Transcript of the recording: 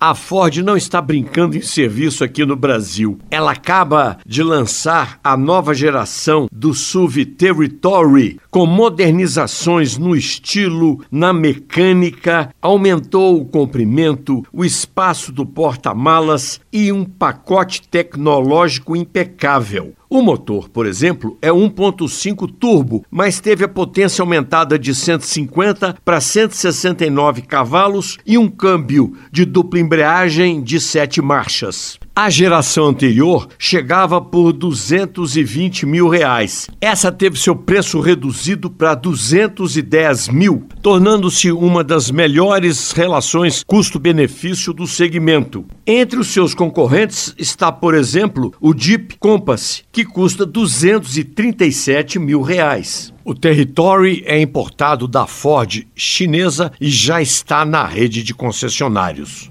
A Ford não está brincando em serviço aqui no Brasil. Ela acaba de lançar a nova geração do SUV Territory, com modernizações no estilo, na mecânica, aumentou o comprimento, o espaço do porta-malas e um pacote tecnológico impecável. O motor, por exemplo, é 1.5 turbo, mas teve a potência aumentada de 150 para 169 cavalos e um câmbio de dupla embreagem de sete marchas. A geração anterior chegava por 220 mil reais. Essa teve seu preço reduzido para 210 mil, tornando-se uma das melhores relações custo-benefício do segmento. Entre os seus concorrentes está, por exemplo, o Jeep Compass, que custa 237 mil reais. O Territory é importado da Ford chinesa e já está na rede de concessionários.